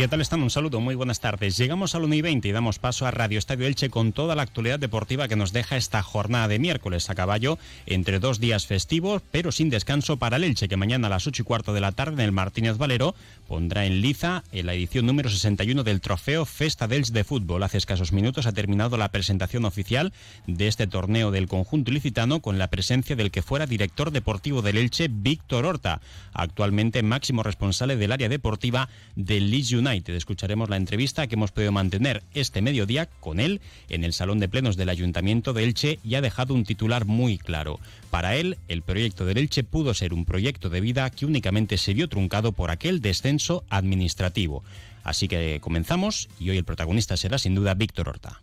¿Qué tal están? Un saludo, muy buenas tardes. Llegamos al 1 y 20 y damos paso a Radio Estadio Elche con toda la actualidad deportiva que nos deja esta jornada de miércoles a caballo entre dos días festivos, pero sin descanso para el Elche, que mañana a las 8 y cuarto de la tarde en el Martínez Valero pondrá en liza en la edición número 61 del trofeo Festa del de Fútbol. Hace escasos minutos ha terminado la presentación oficial de este torneo del conjunto ilicitano con la presencia del que fuera director deportivo del Elche, Víctor Horta, actualmente máximo responsable del área deportiva del Leeds United Escucharemos la entrevista que hemos podido mantener este mediodía con él en el Salón de Plenos del Ayuntamiento de Elche y ha dejado un titular muy claro. Para él, el proyecto del Elche pudo ser un proyecto de vida que únicamente se vio truncado por aquel descenso administrativo. Así que comenzamos y hoy el protagonista será sin duda Víctor Horta.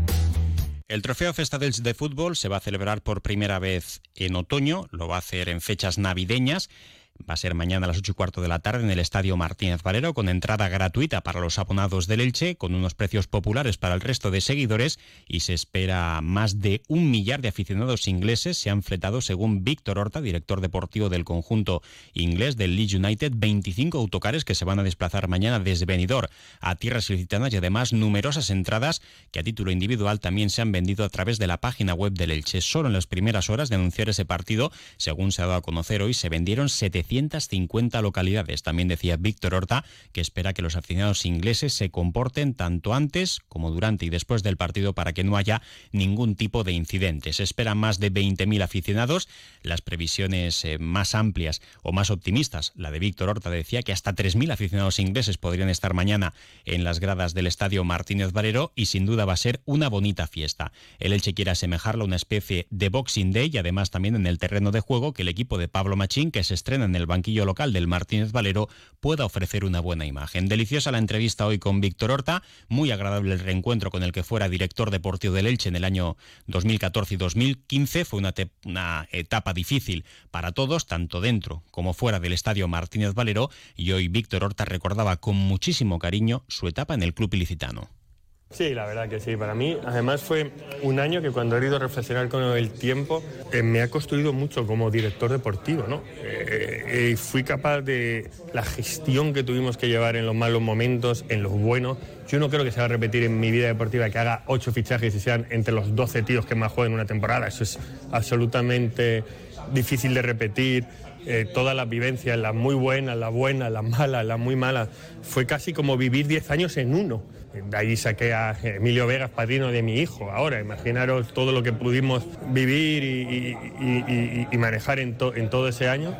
El Trofeo Festa de Fútbol se va a celebrar por primera vez en otoño, lo va a hacer en fechas navideñas Va a ser mañana a las 8 y cuarto de la tarde en el Estadio Martínez Valero con entrada gratuita para los abonados del Elche, con unos precios populares para el resto de seguidores y se espera más de un millar de aficionados ingleses. Se han fletado, según Víctor Horta, director deportivo del conjunto inglés del Leeds United, 25 autocares que se van a desplazar mañana desde Benidorm a tierras ilicitanas y además numerosas entradas que a título individual también se han vendido a través de la página web del Elche. Solo en las primeras horas de anunciar ese partido, según se ha dado a conocer hoy, se vendieron 700 350 localidades. También decía Víctor Horta que espera que los aficionados ingleses se comporten tanto antes como durante y después del partido para que no haya ningún tipo de incidentes. Se esperan más de 20.000 aficionados. Las previsiones eh, más amplias o más optimistas, la de Víctor Horta decía que hasta 3.000 aficionados ingleses podrían estar mañana en las gradas del estadio Martínez Valero y sin duda va a ser una bonita fiesta. El Elche quiere asemejarlo a una especie de Boxing Day y además también en el terreno de juego que el equipo de Pablo Machín, que se estrena en el banquillo local del Martínez Valero pueda ofrecer una buena imagen. Deliciosa la entrevista hoy con Víctor Horta, muy agradable el reencuentro con el que fuera director deportivo del Elche en el año 2014 y 2015. Fue una, una etapa difícil para todos, tanto dentro como fuera del estadio Martínez Valero, y hoy Víctor Horta recordaba con muchísimo cariño su etapa en el club ilicitano. Sí, la verdad que sí. Para mí, además, fue un año que cuando he ido a reflexionar con el tiempo, eh, me ha construido mucho como director deportivo, ¿no? Eh, eh, fui capaz de la gestión que tuvimos que llevar en los malos momentos, en los buenos. Yo no creo que se va a repetir en mi vida deportiva que haga ocho fichajes y sean entre los 12 tíos que más juegan una temporada. Eso es absolutamente difícil de repetir. todas las vivencias, las muy buenas, las buenas, las malas, las muy malas, fue casi como vivir 10 años en uno. De ahí saqué a Emilio Vegas, padrino de mi hijo. Ahora, imaginaros todo lo que pudimos vivir y, manejar en todo ese año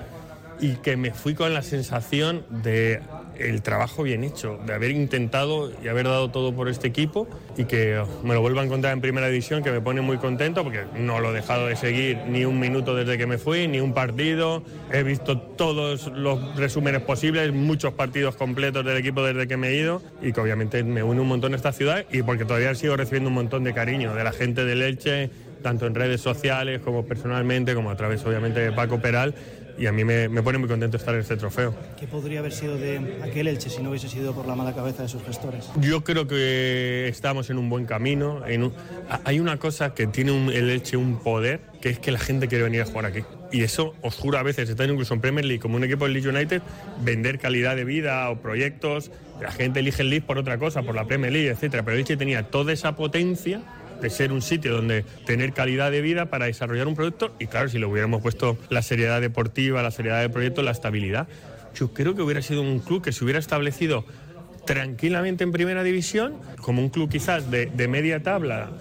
y que me fui con la sensación de el trabajo bien hecho, de haber intentado y haber dado todo por este equipo y que me lo vuelva a encontrar en primera división, que me pone muy contento porque no lo he dejado de seguir ni un minuto desde que me fui, ni un partido. He visto todos los resúmenes posibles, muchos partidos completos del equipo desde que me he ido y que obviamente me une un montón a esta ciudad y porque todavía sigo recibiendo un montón de cariño de la gente del Elche, tanto en redes sociales como personalmente, como a través obviamente de Paco Peral y a mí me, pone muy contento estar en este trofeo. ¿Qué podría haber sido de aquel Elche si no hubiese sido por la mala cabeza de sus gestores? Yo creo que estamos en un buen camino. hay una cosa que tiene el Elche un poder, que es que la gente quiere venir a jugar aquí. Y eso os juro a veces, está incluso en Premier League, como un equipo del Leeds United, vender calidad de vida o proyectos. La gente elige el Leeds por otra cosa, por la Premier League, etcétera. Pero el Elche tenía toda esa potencia de ser un sitio donde tener calidad de vida para desarrollar un producto y claro, si le hubiéramos puesto la seriedad deportiva, la seriedad del proyecto, la estabilidad, yo creo que hubiera sido un club que se hubiera establecido tranquilamente en primera división, como un club quizás de, media tabla,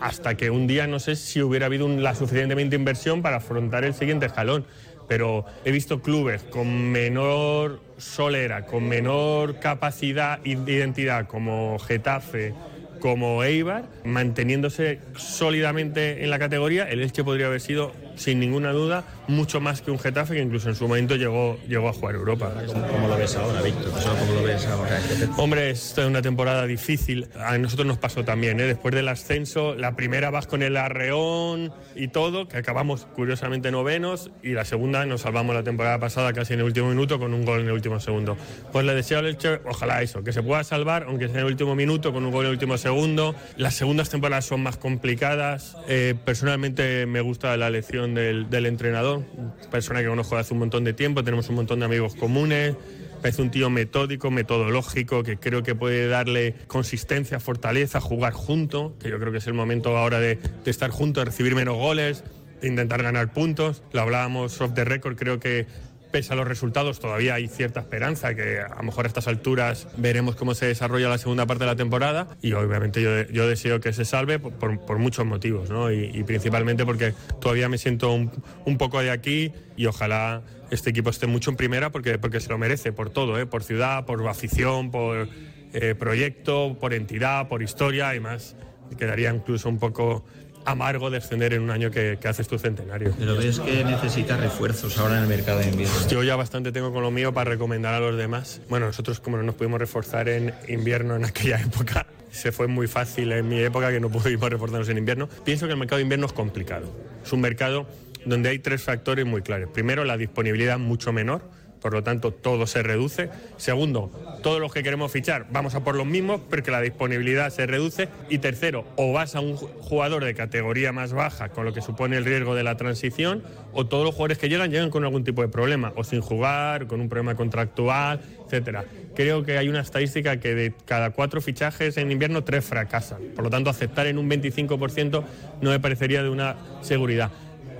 hasta que un día no sé si hubiera habido la suficientemente inversión para afrontar el siguiente escalón. Pero he visto clubes con menor solera, con menor capacidad de identidad, como Getafe, como Eibar, manteniéndose sólidamente en la categoría, el Elche podría haber sido sin ninguna duda, mucho más que un Getafe que incluso en su momento llegó, llegó a jugar Europa. ¿Cómo, lo ves ahora, Víctor? ¿Cómo lo ves ahora? Hombre, esta es una temporada difícil. A nosotros nos pasó también, ¿eh? después del ascenso, la primera vas con el arreón y todo, que acabamos curiosamente novenos, y la segunda nos salvamos la temporada pasada casi en el último minuto con un gol en el último segundo. Pues le deseo al Elche, ojalá eso, que se pueda salvar, aunque sea en el último minuto, con un gol en el último segundo. Las segundas temporadas son más complicadas. Eh, personalmente me gusta la elección del, entrenador, persona que conozco hace un montón de tiempo, tenemos un montón de amigos comunes. Parece un tío metódico, metodológico, que creo que puede darle consistencia, fortaleza, jugar junto, que yo creo que es el momento ahora de, de estar juntos, de recibir menos goles, de intentar ganar puntos. Lo hablábamos off the record, creo que pese a los resultados todavía hay cierta esperanza, que a lo mejor a estas alturas veremos cómo se desarrolla la segunda parte de la temporada y obviamente yo, deseo que se salve por, muchos motivos ¿no? y, principalmente porque todavía me siento un, un poco de aquí y ojalá este equipo esté mucho en primera porque, porque se lo merece por todo, ¿eh? por ciudad, por afición, por eh, proyecto, por entidad, por historia y más. Quedaría incluso un poco amargo descender en un año que, que, haces tu centenario. Pero ves que necesita refuerzos ahora en el mercado de invierno. Yo ya bastante tengo con lo mío para recomendar a los demás. Bueno, nosotros como no nos pudimos reforzar en invierno en aquella época, se fue muy fácil en mi época que no pudimos reforzarnos en invierno. Pienso que el mercado de invierno es complicado. Es un mercado donde hay tres factores muy claros. Primero, la disponibilidad mucho menor, por lo tanto todo se reduce. Segundo, todos los que queremos fichar vamos a por los mismos porque la disponibilidad se reduce. Y tercero, o vas a un jugador de categoría más baja, con lo que supone el riesgo de la transición, o todos los jugadores que llegan llegan con algún tipo de problema, o sin jugar, con un problema contractual, etcétera. Creo que hay una estadística que de cada cuatro fichajes en invierno, tres fracasan. Por lo tanto, aceptar en un 25% no me parecería de una seguridad.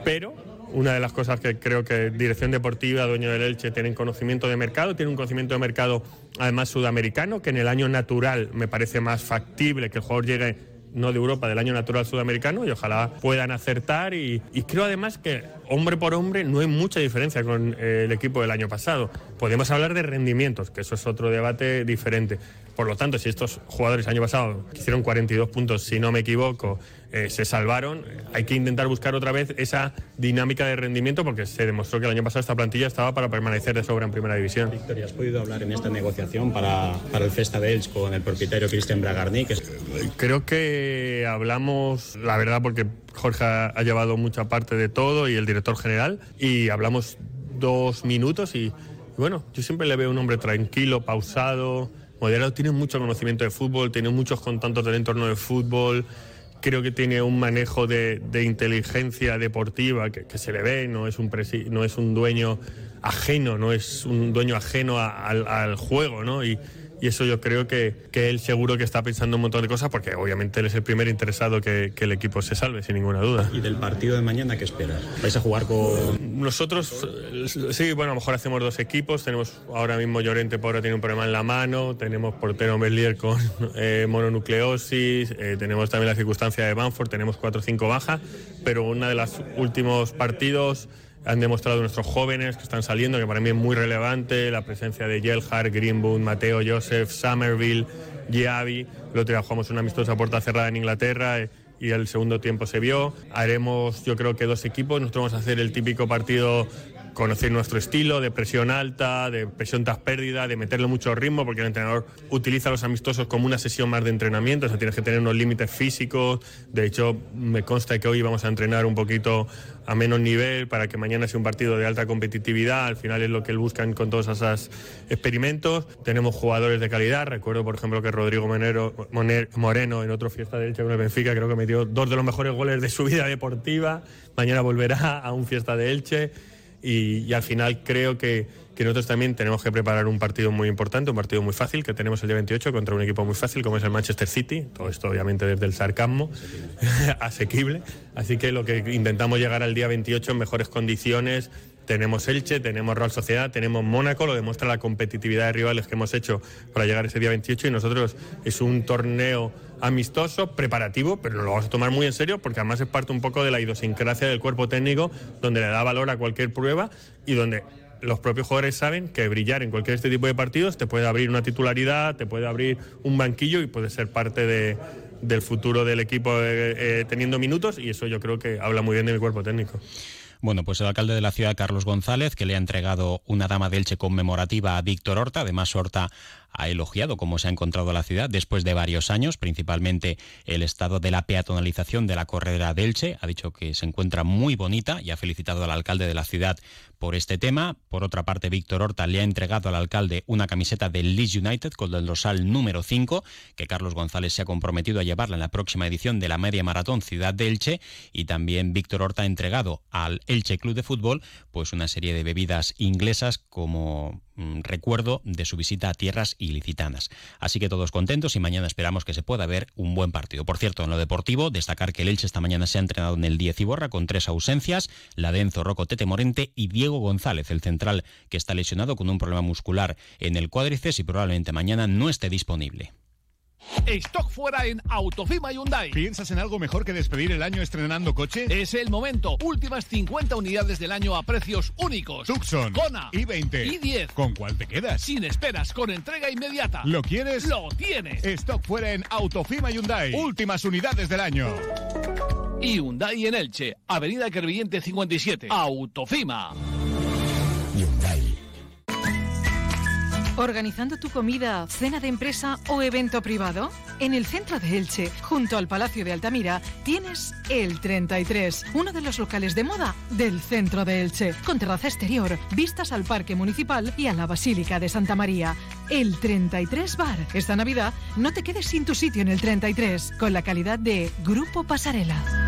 Pero una de las cosas que creo que Dirección Deportiva, dueño del Elche, tienen conocimiento de mercado, tiene un conocimiento de mercado además sudamericano, que en el año natural me parece más factible que el jugador llegue no de Europa, del año natural sudamericano, y ojalá puedan acertar. Y, y creo además que hombre por hombre no hay mucha diferencia con eh, el equipo del año pasado. Podemos hablar de rendimientos, que eso es otro debate diferente. Por lo tanto, si estos jugadores el año pasado hicieron 42 puntos, si no me equivoco, eh, se salvaron, hay que intentar buscar otra vez esa dinámica de rendimiento porque se demostró que el año pasado esta plantilla estaba para permanecer de sobra en primera división. Victoria, ¿has podido hablar en esta negociación para, para el Festa de Elche con el propietario Cristian Bragarni? Que... Creo que hablamos, la verdad, porque Jorge ha llevado mucha parte de todo y el director general, y hablamos dos minutos y, y bueno, yo siempre le veo un hombre tranquilo, pausado, moderado, tiene mucho conocimiento de fútbol, tiene muchos contactos del entorno de fútbol, creo que tiene un manejo de, de inteligencia deportiva que, se le ve, no es un, presi, no es un dueño ajeno, no es un dueño ajeno al, juego, ¿no? Y, y eso yo creo que, que, él seguro que está pensando un montón de cosas porque obviamente él es el primer interesado que, que, el equipo se salve, sin ninguna duda. ¿Y del partido de mañana qué esperas? ¿Vais a jugar con...? Nosotros, sí, bueno, a lo mejor hacemos dos equipos, tenemos ahora mismo Llorente, pobre, tiene un problema en la mano, tenemos portero Merlier con eh, mononucleosis, eh, tenemos también la circunstancia de Banford, tenemos cuatro o cinco bajas, pero uno de los últimos partidos han demostrado nuestros jóvenes que están saliendo, que para mí es muy relevante, la presencia de Gelhard, Greenwood, Mateo, Joseph, Somerville, Giavi. El otro día jugamos una amistosa puerta cerrada en Inglaterra eh, y el segundo tiempo se vio. Haremos, yo creo que dos equipos. Nosotros vamos a hacer el típico partido conocer nuestro estilo de presión alta, de presión tras pérdida, de meterle mucho ritmo, porque el entrenador utiliza los amistosos como una sesión más de entrenamiento, o sea, tienes que tener unos límites físicos. De hecho, me consta que hoy vamos a entrenar un poquito a menos nivel para que mañana sea un partido de alta competitividad. Al final es lo que buscan con todos esos experimentos. Tenemos jugadores de calidad. Recuerdo, por ejemplo, que Rodrigo Moreno en otro fiesta de Elche con el Benfica creo que metió dos de los mejores goles de su vida deportiva. Mañana volverá a un fiesta de Elche. Y, al final creo que, que, nosotros también tenemos que preparar un partido muy importante, un partido muy fácil que tenemos el día 28 contra un equipo muy fácil como es el Manchester City, todo esto obviamente desde el sarcasmo, asequible, así que lo que intentamos llegar al día 28 en mejores condiciones, tenemos Elche, tenemos Real Sociedad, tenemos Mónaco, lo demuestra la competitividad de rivales que hemos hecho para llegar ese día 28 y nosotros es un torneo amistoso, preparativo, pero lo vamos a tomar muy en serio porque además es parte un poco de la idiosincrasia del cuerpo técnico donde le da valor a cualquier prueba y donde los propios jugadores saben que brillar en cualquier este tipo de partidos te puede abrir una titularidad, te puede abrir un banquillo y puede ser parte de, del futuro del equipo eh, eh, teniendo minutos y eso yo creo que habla muy bien del cuerpo técnico. Bueno, pues el alcalde de la ciudad, Carlos González, que le ha entregado una dama de Elche conmemorativa a Víctor Horta. Además, Horta ha elogiado cómo se ha encontrado la ciudad después de varios años, principalmente el estado de la peatonalización de la corredera de Elche. Ha dicho que se encuentra muy bonita y ha felicitado al alcalde de la ciudad por este tema. Por otra parte, Víctor Horta le ha entregado al alcalde una camiseta del Leeds United con el dorsal número 5, que Carlos González se ha comprometido a llevarla en la próxima edición de la media maratón Ciudad de Elche. Y también Víctor Horta ha entregado al Elche Club de Fútbol pues una serie de bebidas inglesas como mm, recuerdo de su visita a tierras ilicitanas. Así que todos contentos y mañana esperamos que se pueda ver un buen partido. Por cierto, en lo deportivo, destacar que el Elche esta mañana se ha entrenado en el 10 Iborra con tres ausencias, la de Enzo Rocco Tete Morente y Diego González, el central que está lesionado con un problema muscular en el cuádriceps y probablemente mañana no esté disponible. Stock fuera en Autofima Hyundai. ¿Piensas en algo mejor que despedir el año estrenando coche? Es el momento. Últimas 50 unidades del año a precios únicos. Tucson, Kona, i20, i10. ¿Con cuál te quedas? Sin esperas, con entrega inmediata. ¿Lo quieres? Lo tienes. Stock fuera en Autofima Hyundai. Últimas unidades del año. Hyundai en Elche, Avenida Kervillente 57. Autofima. ¿Organizando tu comida, cena de empresa o evento privado? En el centro de Elche, junto al Palacio de Altamira, tienes el 33, uno de los locales de moda del centro de Elche, con terraza exterior, vistas al Parque Municipal y a la Basílica de Santa María. El 33 Bar. Esta Navidad no te quedes sin tu sitio en el 33, con la calidad de Grupo Pasarela.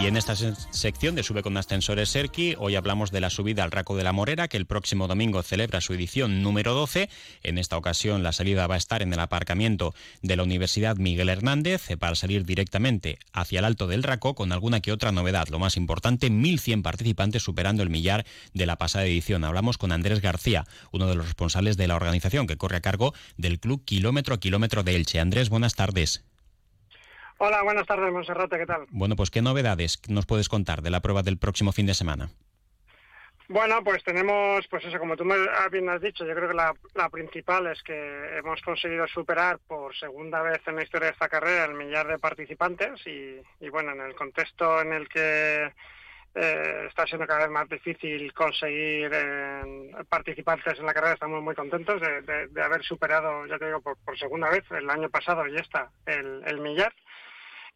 Y en esta sección de Sube con Ascensores Serki, hoy hablamos de la subida al Raco de la Morera, que el próximo domingo celebra su edición número 12. En esta ocasión la salida va a estar en el aparcamiento de la Universidad Miguel Hernández eh, para salir directamente hacia el Alto del Raco con alguna que otra novedad. Lo más importante, 1.100 participantes superando el millar de la pasada edición. Hablamos con Andrés García, uno de los responsables de la organización que corre a cargo del Club Kilómetro a Kilómetro de Elche. Andrés, buenas tardes. Hola, buenas tardes, Monserrate, ¿qué tal? Bueno, pues ¿qué novedades nos puedes contar de la prueba del próximo fin de semana? Bueno, pues tenemos, pues eso, como tú bien has dicho, yo creo que la, principal es que hemos conseguido superar por segunda vez en la historia de esta carrera el millar de participantes y, bueno, en el contexto en el que eh, está siendo cada vez más difícil conseguir eh, participantes en la carrera, estamos muy contentos de, haber superado, ya te digo, por, segunda vez el año pasado y esta, el, el millar.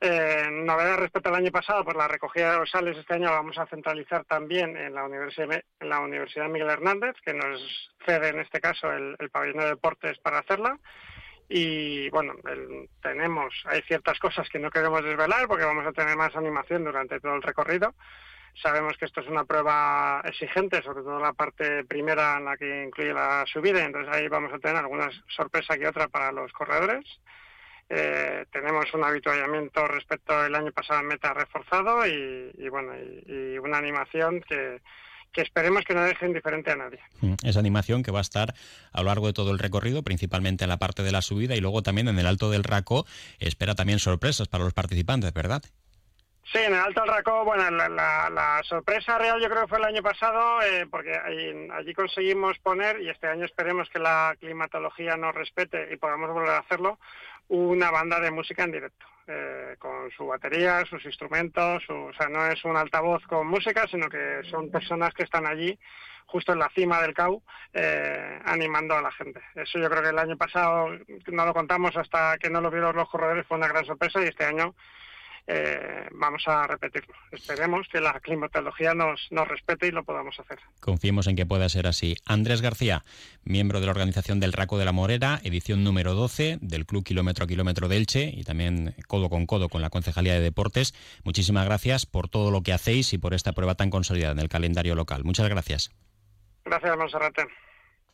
Eh, novedad respecto al año pasado, pues la recogida de los sales este año la vamos a centralizar también en la Universidad, en la Universidad Miguel Hernández, que nos cede en este caso el, pabellón de deportes para hacerla. Y bueno, tenemos, hay ciertas cosas que no queremos desvelar porque vamos a tener más animación durante todo el recorrido. Sabemos que esto es una prueba exigente, sobre todo la parte primera en la que incluye la subida, entonces ahí vamos a tener alguna sorpresa que otra para los corredores. Eh, tenemos un habituallamiento respecto al año pasado en meta reforzado y, bueno y, una animación que, esperemos que no deje indiferente a nadie. Mm, esa animación que va a estar a lo largo de todo el recorrido, principalmente en la parte de la subida y luego también en el alto del Raco, espera también sorpresas para los participantes, ¿verdad? Sí, en el Alto del Raco, bueno, la, sorpresa real yo creo que fue el año pasado, eh, porque allí conseguimos poner, y este año esperemos que la climatología nos respete y podamos volver a hacerlo, una banda de música en directo, eh, con su batería, sus instrumentos, o sea, no es un altavoz con música, sino que son personas que están allí justo en la cima del CAU eh, animando a la gente. Eso yo creo que el año pasado no lo contamos hasta que no lo vieron los corredores, fue una gran sorpresa y este año eh, vamos a repetirlo. Esperemos que la climatología nos, nos respete y lo podamos hacer. Confiemos en que pueda ser así. Andrés García, miembro de la organización del Raco de la Morera, edición número 12 del Club Kilómetro a Kilómetro de Elche y también codo con codo con la Concejalía de Deportes. Muchísimas gracias por todo lo que hacéis y por esta prueba tan consolidada en el calendario local. Muchas gracias. Gracias, Monserrate.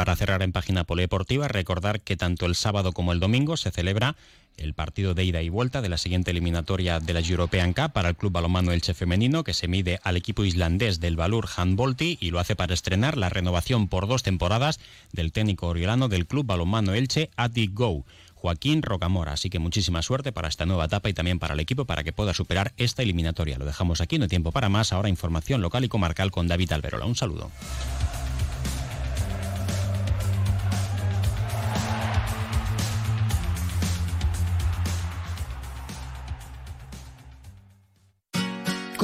Para cerrar en página polideportiva, recordar que tanto el sábado como el domingo se celebra el partido de ida y vuelta de la siguiente eliminatoria de la European Cup para el Club Balonmano Elche Femenino, que se mide al equipo islandés del Valur Handbolti y lo hace para estrenar la renovación por dos temporadas del técnico oriolano del Club Balonmano Elche, Adi Go. Joaquín Rocamora. Así que muchísima suerte para esta nueva etapa y también para el equipo para que pueda superar esta eliminatoria. Lo dejamos aquí, no hay tiempo para más. Ahora información local y comarcal con David Alberola. Un saludo.